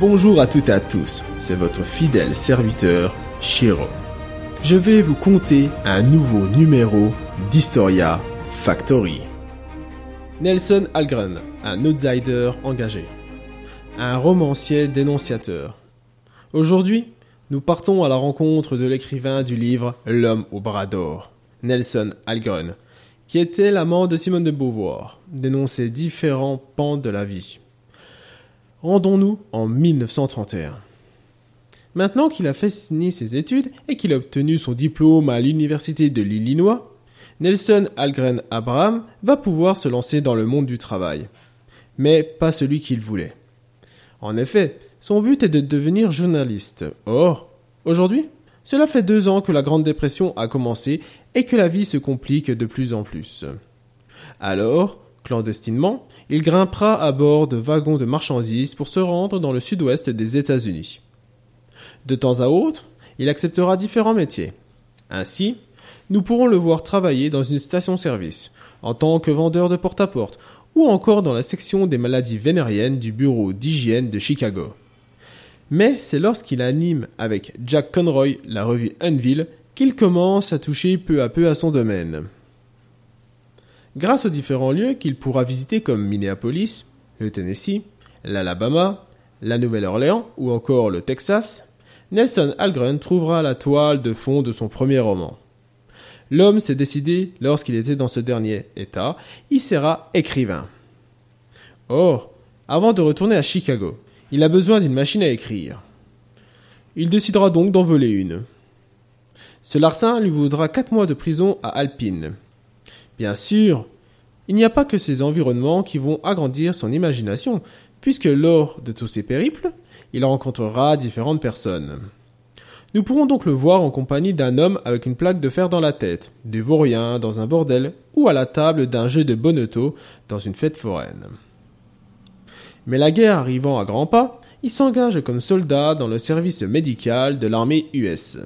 Bonjour à toutes et à tous, c'est votre fidèle serviteur, Shiro. Je vais vous conter un nouveau numéro d'Historia Factory. Nelson Algren, un outsider engagé. Un romancier dénonciateur. Aujourd'hui, nous partons à la rencontre de l'écrivain du livre L'homme au bras d'or, Nelson Algren, qui était l'amant de Simone de Beauvoir, dénonçait différents pans de la vie. Rendons-nous en 1931. Maintenant qu'il a fini ses études et qu'il a obtenu son diplôme à l'université de l'Illinois, Nelson Algren Abraham va pouvoir se lancer dans le monde du travail. Mais pas celui qu'il voulait. En effet, son but est de devenir journaliste. Or, aujourd'hui, cela fait deux ans que la Grande Dépression a commencé et que la vie se complique de plus en plus. Alors, clandestinement, il grimpera à bord de wagons de marchandises pour se rendre dans le sud-ouest des États-Unis. De temps à autre, il acceptera différents métiers. Ainsi, nous pourrons le voir travailler dans une station-service, en tant que vendeur de porte-à-porte, ou encore dans la section des maladies vénériennes du bureau d'hygiène de Chicago. Mais c'est lorsqu'il anime avec Jack Conroy la revue Unville qu'il commence à toucher peu à peu à son domaine. Grâce aux différents lieux qu'il pourra visiter comme Minneapolis, le Tennessee, l'Alabama, la Nouvelle-Orléans ou encore le Texas, Nelson Algren trouvera la toile de fond de son premier roman. L'homme s'est décidé, lorsqu'il était dans ce dernier état, il sera écrivain. Or, avant de retourner à Chicago, il a besoin d'une machine à écrire. Il décidera donc d'en voler une. Ce larcin lui vaudra quatre mois de prison à Alpine. Bien sûr, il n'y a pas que ces environnements qui vont agrandir son imagination, puisque lors de tous ces périples, il rencontrera différentes personnes. Nous pourrons donc le voir en compagnie d'un homme avec une plaque de fer dans la tête, des vauriens dans un bordel ou à la table d'un jeu de bonneteau dans une fête foraine. Mais la guerre arrivant à grands pas, il s'engage comme soldat dans le service médical de l'armée US.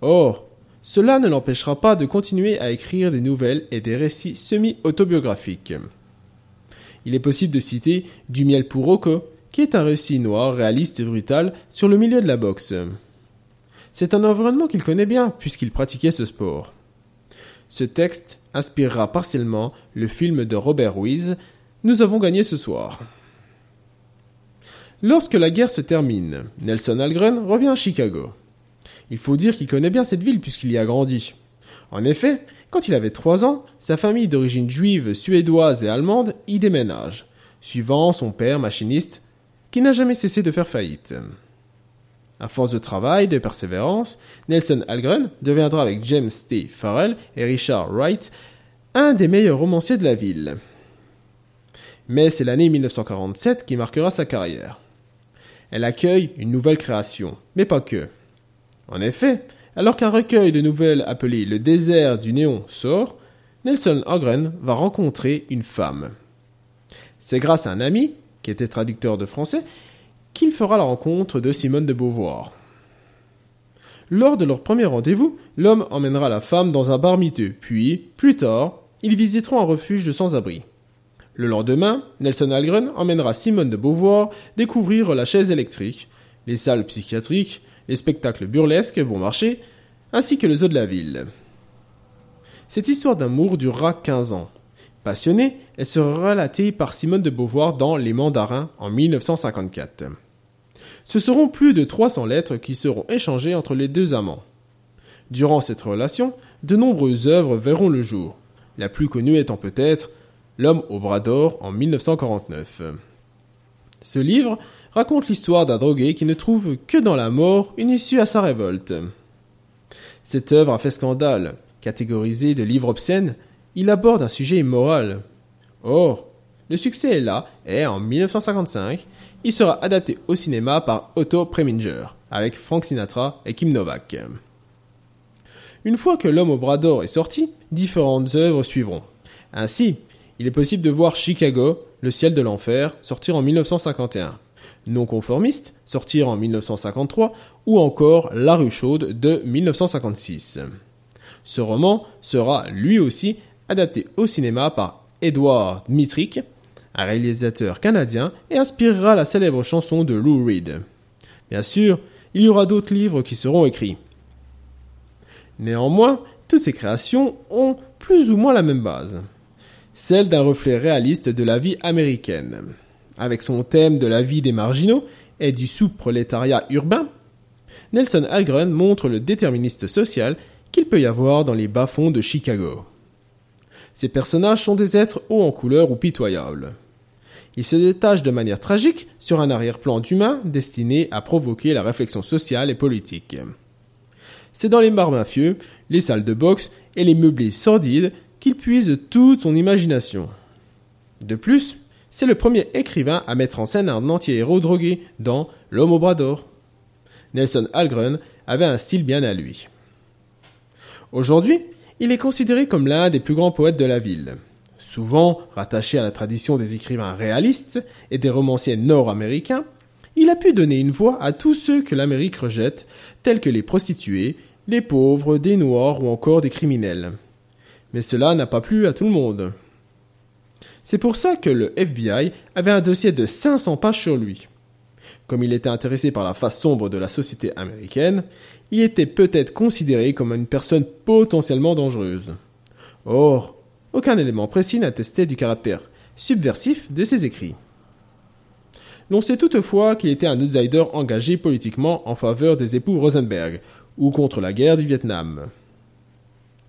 Or, cela ne l'empêchera pas de continuer à écrire des nouvelles et des récits semi-autobiographiques. Il est possible de citer Du miel pour Rocco, qui est un récit noir, réaliste et brutal sur le milieu de la boxe. C'est un environnement qu'il connaît bien, puisqu'il pratiquait ce sport. Ce texte inspirera partiellement le film de Robert Ruiz, Nous avons gagné ce soir. Lorsque la guerre se termine, Nelson Algren revient à Chicago. Il faut dire qu'il connaît bien cette ville puisqu'il y a grandi. En effet, quand il avait trois ans, sa famille d'origine juive, suédoise et allemande y déménage, suivant son père machiniste, qui n'a jamais cessé de faire faillite. À force de travail, de persévérance, Nelson Algren deviendra avec James T. Farrell et Richard Wright un des meilleurs romanciers de la ville. Mais c'est l'année 1947 qui marquera sa carrière. Elle accueille une nouvelle création, mais pas que. En effet, alors qu'un recueil de nouvelles appelé Le désert du néon sort, Nelson Ogren va rencontrer une femme. C'est grâce à un ami, qui était traducteur de français, qu'il fera la rencontre de Simone de Beauvoir. Lors de leur premier rendez-vous, l'homme emmènera la femme dans un bar miteux, puis, plus tard, ils visiteront un refuge de sans-abri. Le lendemain, Nelson Algren emmènera Simone de Beauvoir découvrir la chaise électrique, les salles psychiatriques, les spectacles burlesques vont marcher, ainsi que le zoo de la ville. Cette histoire d'amour durera 15 ans. Passionnée, elle sera relatée par Simone de Beauvoir dans Les Mandarins en 1954. Ce seront plus de 300 lettres qui seront échangées entre les deux amants. Durant cette relation, de nombreuses œuvres verront le jour, la plus connue étant peut-être L'homme au bras d'or en 1949. Ce livre raconte l'histoire d'un drogué qui ne trouve que dans la mort une issue à sa révolte. Cette œuvre a fait scandale. Catégorisé de livre obscène, il aborde un sujet immoral. Or, le succès est là, et en 1955, il sera adapté au cinéma par Otto Preminger, avec Frank Sinatra et Kim Novak. Une fois que L'homme au bras d'or est sorti, différentes œuvres suivront. Ainsi, il est possible de voir Chicago, Le ciel de l'enfer, sortir en 1951 non conformiste, sortir en 1953, ou encore La rue chaude de 1956. Ce roman sera lui aussi adapté au cinéma par Edward Dmytrik, un réalisateur canadien, et inspirera la célèbre chanson de Lou Reed. Bien sûr, il y aura d'autres livres qui seront écrits. Néanmoins, toutes ces créations ont plus ou moins la même base, celle d'un reflet réaliste de la vie américaine. Avec son thème de la vie des marginaux et du sous-prolétariat urbain, Nelson Algren montre le déterministe social qu'il peut y avoir dans les bas-fonds de Chicago. Ces personnages sont des êtres hauts en couleur ou pitoyables. Ils se détachent de manière tragique sur un arrière-plan d'humains destiné à provoquer la réflexion sociale et politique. C'est dans les bars mafieux, les salles de boxe et les meublés sordides qu'il puise toute son imagination. De plus, c'est le premier écrivain à mettre en scène un anti-héros drogué dans L'homme au bras d'or. Nelson Algren avait un style bien à lui. Aujourd'hui, il est considéré comme l'un des plus grands poètes de la ville. Souvent rattaché à la tradition des écrivains réalistes et des romanciers nord-américains, il a pu donner une voix à tous ceux que l'Amérique rejette, tels que les prostituées, les pauvres, des noirs ou encore des criminels. Mais cela n'a pas plu à tout le monde. C'est pour ça que le FBI avait un dossier de 500 pages sur lui. Comme il était intéressé par la face sombre de la société américaine, il était peut-être considéré comme une personne potentiellement dangereuse. Or, aucun élément précis n'attestait du caractère subversif de ses écrits. L'on sait toutefois qu'il était un outsider engagé politiquement en faveur des époux Rosenberg ou contre la guerre du Vietnam.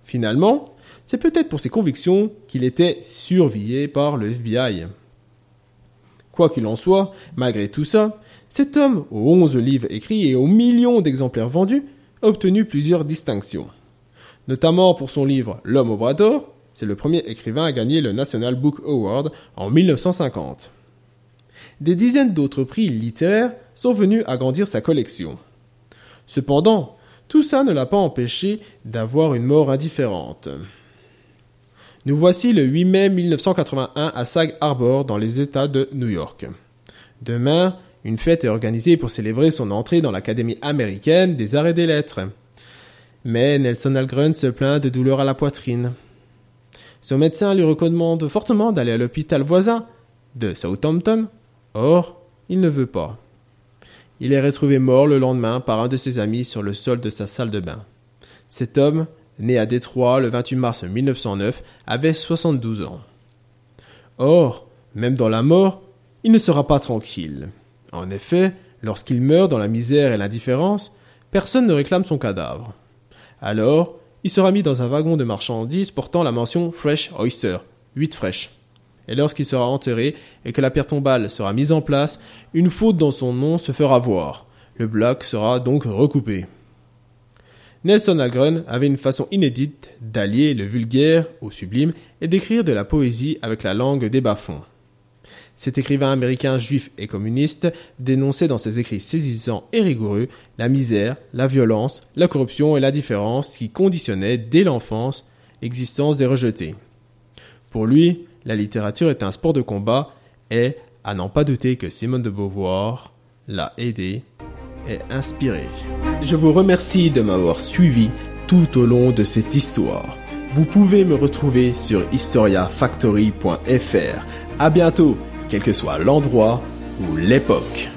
Finalement, c'est peut-être pour ses convictions qu'il était surveillé par le FBI. Quoi qu'il en soit, malgré tout ça, cet homme, aux onze livres écrits et aux millions d'exemplaires vendus, a obtenu plusieurs distinctions. Notamment pour son livre L'homme au bras d'or, c'est le premier écrivain à gagner le National Book Award en 1950. Des dizaines d'autres prix littéraires sont venus agrandir sa collection. Cependant, tout ça ne l'a pas empêché d'avoir une mort indifférente. Nous voici le 8 mai 1981 à Sag Harbor dans les États de New York. Demain, une fête est organisée pour célébrer son entrée dans l'Académie américaine des arts et des lettres. Mais Nelson Algren se plaint de douleurs à la poitrine. Son médecin lui recommande fortement d'aller à l'hôpital voisin de Southampton. Or, il ne veut pas. Il est retrouvé mort le lendemain par un de ses amis sur le sol de sa salle de bain. Cet homme, né à Détroit le 28 mars 1909, avait 72 ans. Or, même dans la mort, il ne sera pas tranquille. En effet, lorsqu'il meurt dans la misère et l'indifférence, personne ne réclame son cadavre. Alors, il sera mis dans un wagon de marchandises portant la mention Fresh Oyster, 8 fraîches. Et lorsqu'il sera enterré et que la pierre tombale sera mise en place, une faute dans son nom se fera voir. Le bloc sera donc recoupé. Nelson Algren avait une façon inédite d'allier le vulgaire au sublime et d'écrire de la poésie avec la langue des bas-fonds. Cet écrivain américain juif et communiste dénonçait dans ses écrits saisissants et rigoureux la misère, la violence, la corruption et l'indifférence qui conditionnaient dès l'enfance l'existence des rejetés. Pour lui, la littérature est un sport de combat et, à n'en pas douter que Simone de Beauvoir l'a aidé et inspiré. Je vous remercie de m'avoir suivi tout au long de cette histoire. Vous pouvez me retrouver sur historiafactory.fr. À bientôt quel que soit l'endroit ou l'époque.